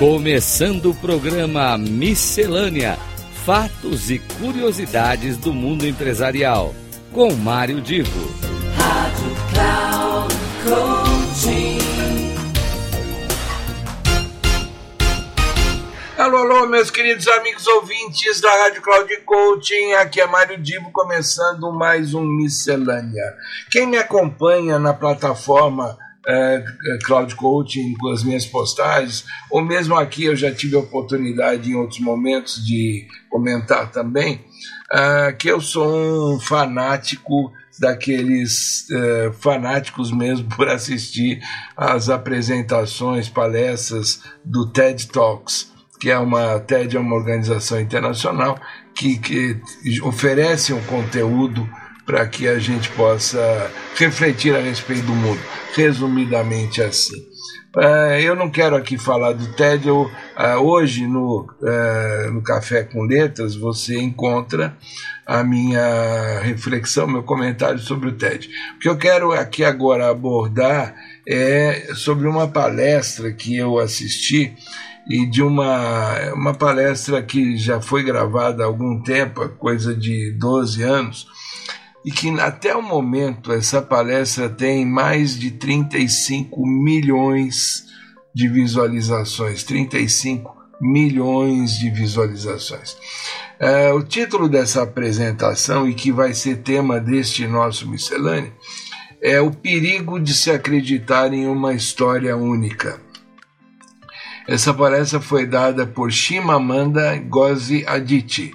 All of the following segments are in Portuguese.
Começando o programa Miscelânea: Fatos e Curiosidades do Mundo Empresarial. Com Mário Divo. Rádio Cloud Alô, alô, meus queridos amigos ouvintes da Rádio Cloud Coaching, aqui é Mário Divo começando mais um Miscelânea. Quem me acompanha na plataforma é, Cloud Coaching com as minhas postagens, ou mesmo aqui eu já tive a oportunidade em outros momentos de comentar também, é, que eu sou um fanático daqueles uh, fanáticos mesmo por assistir às apresentações, palestras do TED Talks que é uma TED é uma organização internacional que, que oferece um conteúdo para que a gente possa refletir a respeito do mundo, resumidamente assim. Uh, eu não quero aqui falar do TED, eu, uh, hoje no, uh, no Café com Letras você encontra a minha reflexão, meu comentário sobre o TED. O que eu quero aqui agora abordar é sobre uma palestra que eu assisti e de uma, uma palestra que já foi gravada há algum tempo, coisa de 12 anos, e que até o momento essa palestra tem mais de 35 milhões de visualizações, 35 milhões de visualizações. Uh, o título dessa apresentação, e que vai ser tema deste nosso miscelâneo, é O Perigo de se acreditar em uma história única. Essa palestra foi dada por Shimamanda Ngozi Adichie.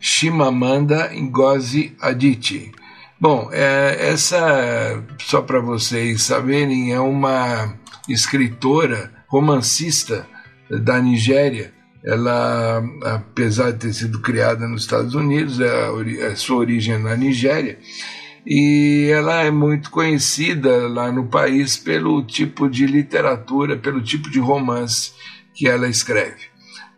Shimamanda Ngozi Adichie. Bom, é, essa, só para vocês saberem, é uma escritora, romancista da Nigéria. Ela, apesar de ter sido criada nos Estados Unidos, é a sua origem é na Nigéria e ela é muito conhecida lá no país pelo tipo de literatura, pelo tipo de romance que ela escreve.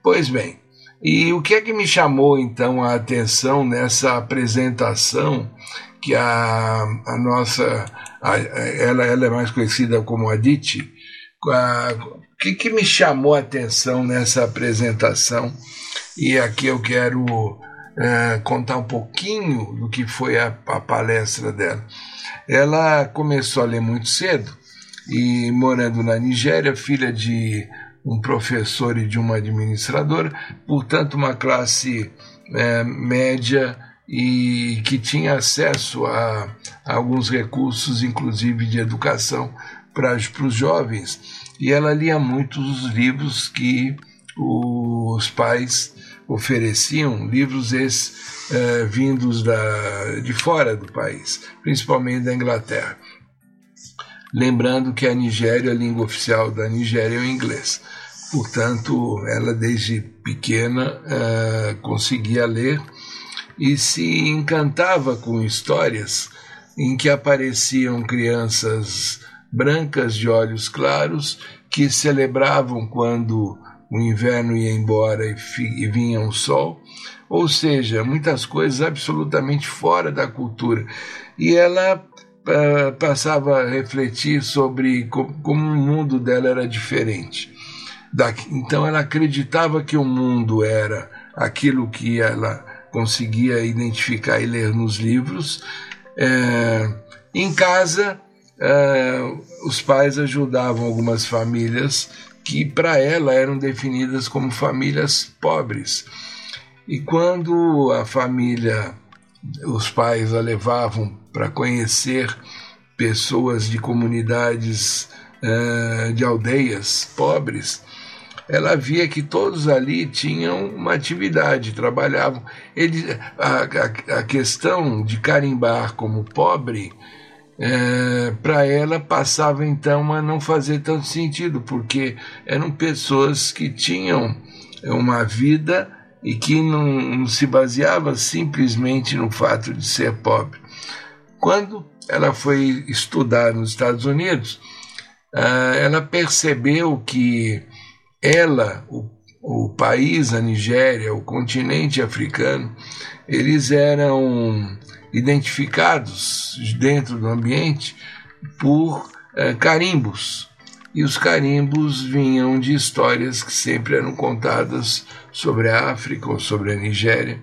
Pois bem, e o que é que me chamou então a atenção nessa apresentação que a, a nossa, a, ela, ela é mais conhecida como Aditi, o que, que me chamou a atenção nessa apresentação? E aqui eu quero uh, contar um pouquinho do que foi a, a palestra dela. Ela começou a ler muito cedo e morando na Nigéria, filha de um professor e de uma administradora, portanto, uma classe é, média e que tinha acesso a, a alguns recursos, inclusive de educação, para os jovens. E ela lia muitos livros que os pais ofereciam livros esses uh, vindos da, de fora do país, principalmente da Inglaterra. Lembrando que a Nigéria, a língua oficial da Nigéria é o inglês. Portanto, ela desde pequena uh, conseguia ler e se encantava com histórias em que apareciam crianças brancas de olhos claros que celebravam quando o inverno ia embora e, e vinha o sol, ou seja, muitas coisas absolutamente fora da cultura. E ela uh, passava a refletir sobre como, o mundo dela era diferente. Então ela acreditava que o mundo era aquilo que ela conseguia identificar e ler nos livros. É, em casa, é, os pais ajudavam algumas famílias que para ela eram definidas como famílias pobres. E quando a família, os pais a levavam para conhecer pessoas de comunidades uh, de aldeias pobres, ela via que todos ali tinham uma atividade, trabalhavam. Ele, a, a, questão de carimbar como pobre é, para ela passava então a não fazer tanto sentido, porque eram pessoas que tinham uma vida e que não, não se baseava simplesmente no fato de ser pobre. Quando ela foi estudar nos Estados Unidos, uh, ela percebeu que ela, o, o país, a Nigéria, o continente africano, eles eram identificados dentro do ambiente por eh, carimbos. E os carimbos vinham de histórias que sempre eram contadas sobre a África ou sobre a Nigéria.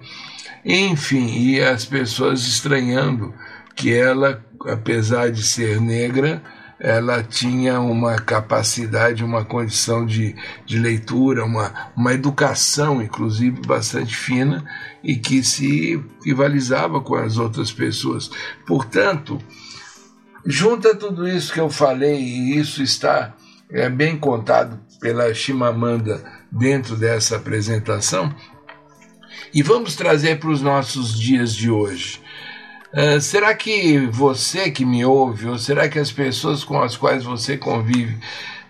Enfim, e as pessoas estranhando que ela, apesar de ser negra, ela tinha uma capacidade, uma condição de, de leitura, uma, uma educação, inclusive, bastante fina e que se rivalizava com as outras pessoas. Portanto, junta tudo isso que eu falei, e isso está é, bem contado pela Chimamanda dentro dessa apresentação, e vamos trazer para os nossos dias de hoje. Uh, será que você que me ouve, ou será que as pessoas com as quais você convive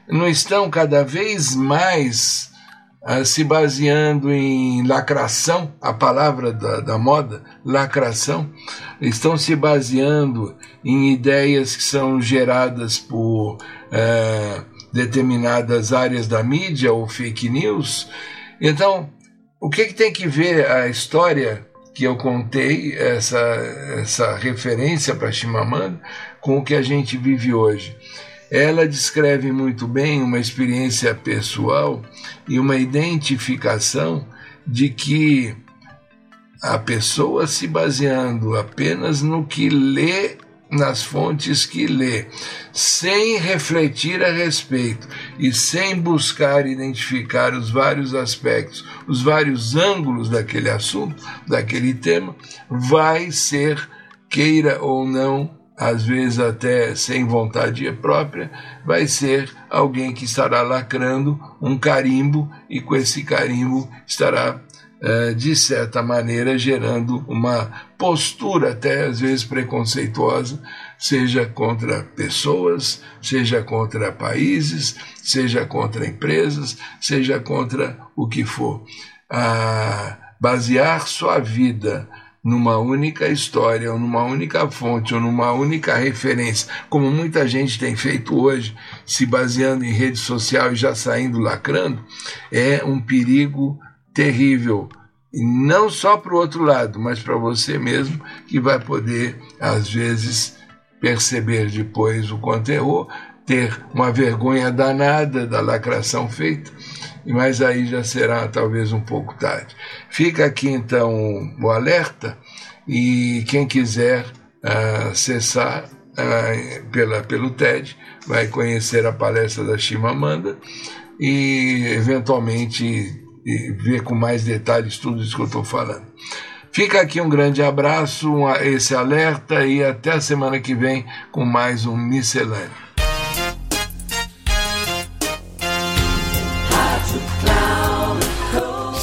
não estão cada vez mais se baseando em lacração, a palavra da, da moda, lacração, estão se baseando em ideias que são geradas por uh, determinadas áreas da mídia ou fake news? Então, o que, que tem que ver a história que eu contei, essa, essa referência para Chimamanda, com o que a gente vive hoje? Ela descreve muito bem uma experiência pessoal e uma identificação de que a pessoa se baseando apenas no que lê nas fontes que lê, sem refletir a respeito e sem buscar identificar os vários aspectos, os vários ângulos daquele assunto, daquele tema, vai ser, queira ou não, às vezes até sem vontade própria, vai ser alguém que estará lacrando um carimbo e com esse carimbo estará de certa maneira gerando uma postura até às vezes preconceituosa, seja contra pessoas, seja contra países, seja contra empresas, seja contra o que for. a basear sua vida numa única história, ou numa única fonte, ou numa única referência, como muita gente tem feito hoje, se baseando em rede social e já saindo lacrando, é um perigo terrível, e não só para o outro lado, mas para você mesmo, que vai poder, às vezes, perceber depois o quanto errou, ter uma vergonha danada da lacração feita, mas aí já será talvez um pouco tarde. Fica aqui então o alerta e quem quiser uh, acessar uh, pela, pelo TED vai conhecer a palestra da Chimamanda e eventualmente ver com mais detalhes tudo isso que eu estou falando. Fica aqui um grande abraço, esse alerta e até a semana que vem com mais um Miscelâneo.